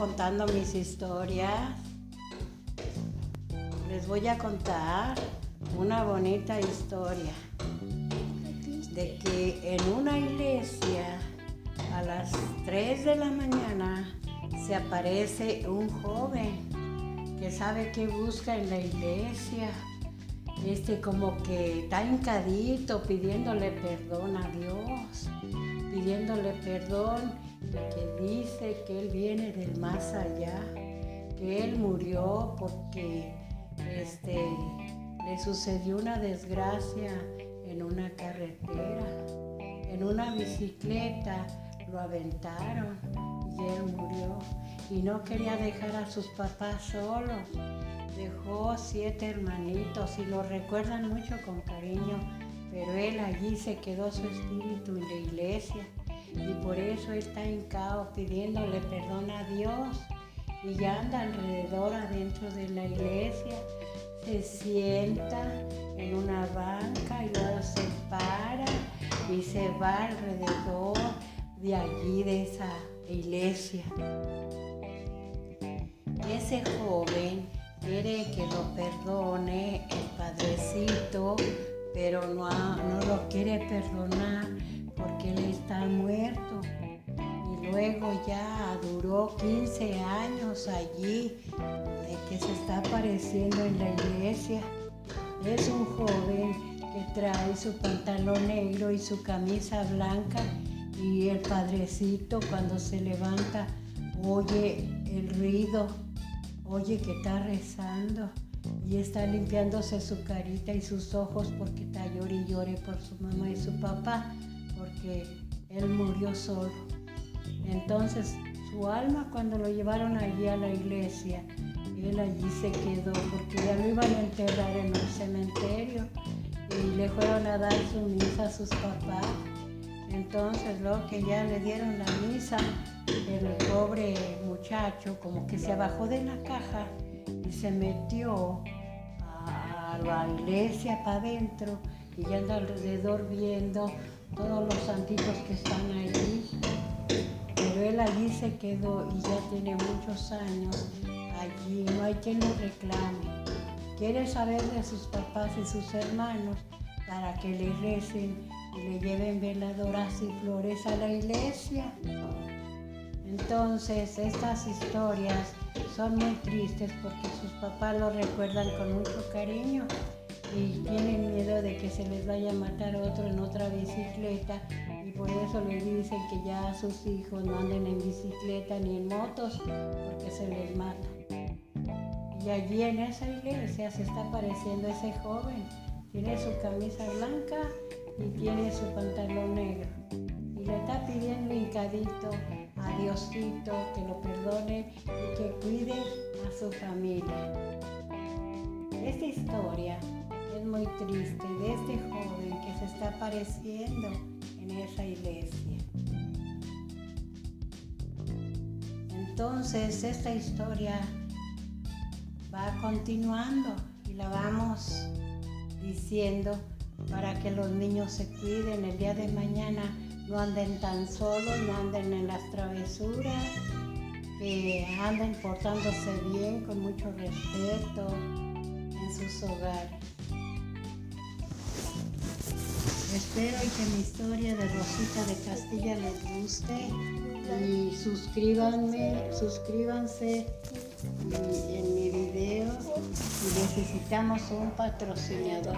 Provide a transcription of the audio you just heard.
contando mis historias. Les voy a contar una bonita historia de que en una iglesia a las 3 de la mañana se aparece un joven que sabe qué busca en la iglesia. Este como que está encadito pidiéndole perdón a Dios, pidiéndole perdón que dice que él viene del más allá, que él murió porque este, le sucedió una desgracia en una carretera, en una bicicleta, lo aventaron y él murió y no quería dejar a sus papás solos. Dejó siete hermanitos y lo recuerdan mucho con cariño, pero él allí se quedó su espíritu en la iglesia y por eso está caos pidiéndole perdón a Dios. Y ya anda alrededor adentro de la iglesia, se sienta en una banca y luego se para y se va alrededor de allí, de esa iglesia. Ese joven quiere que lo perdone el padrecito, pero no, no lo quiere perdonar porque él está muerto. Y luego ya duró 15 años allí, de que se está apareciendo en la iglesia. Es un joven que trae su pantalón negro y su camisa blanca y el padrecito cuando se levanta oye el ruido, oye que está rezando y está limpiándose su carita y sus ojos porque está llore y llore por su mamá y su papá porque él murió solo. Entonces su alma cuando lo llevaron allí a la iglesia, él allí se quedó porque ya lo iban a enterrar en un cementerio y le fueron a dar su misa a sus papás. Entonces luego que ya le dieron la misa, el pobre muchacho como que se bajó de la caja y se metió a la iglesia para adentro y ya anda alrededor viendo todos los santitos que están allí. Pero él allí se quedó y ya tiene muchos años allí, no hay quien lo reclame. Quiere saber de sus papás y sus hermanos para que le recen y le lleven veladoras y flores a la iglesia. Entonces estas historias son muy tristes porque sus papás lo recuerdan con mucho cariño y tienen miedo de que se les vaya a matar otro en otra bicicleta y por eso les dicen que ya sus hijos no anden en bicicleta ni en motos porque se les mata. Y allí en esa iglesia se está apareciendo ese joven. Tiene su camisa blanca y tiene su pantalón negro. Y le está pidiendo hincadito a Diosito que lo perdone y que cuide a su familia. Esta historia muy triste de este joven que se está apareciendo en esa iglesia. Entonces esta historia va continuando y la vamos diciendo para que los niños se cuiden el día de mañana, no anden tan solos, no anden en las travesuras, que anden portándose bien, con mucho respeto en sus hogares. Espero que mi historia de Rosita de Castilla les guste y suscríbanme, suscríbanse en mi video y necesitamos un patrocinador.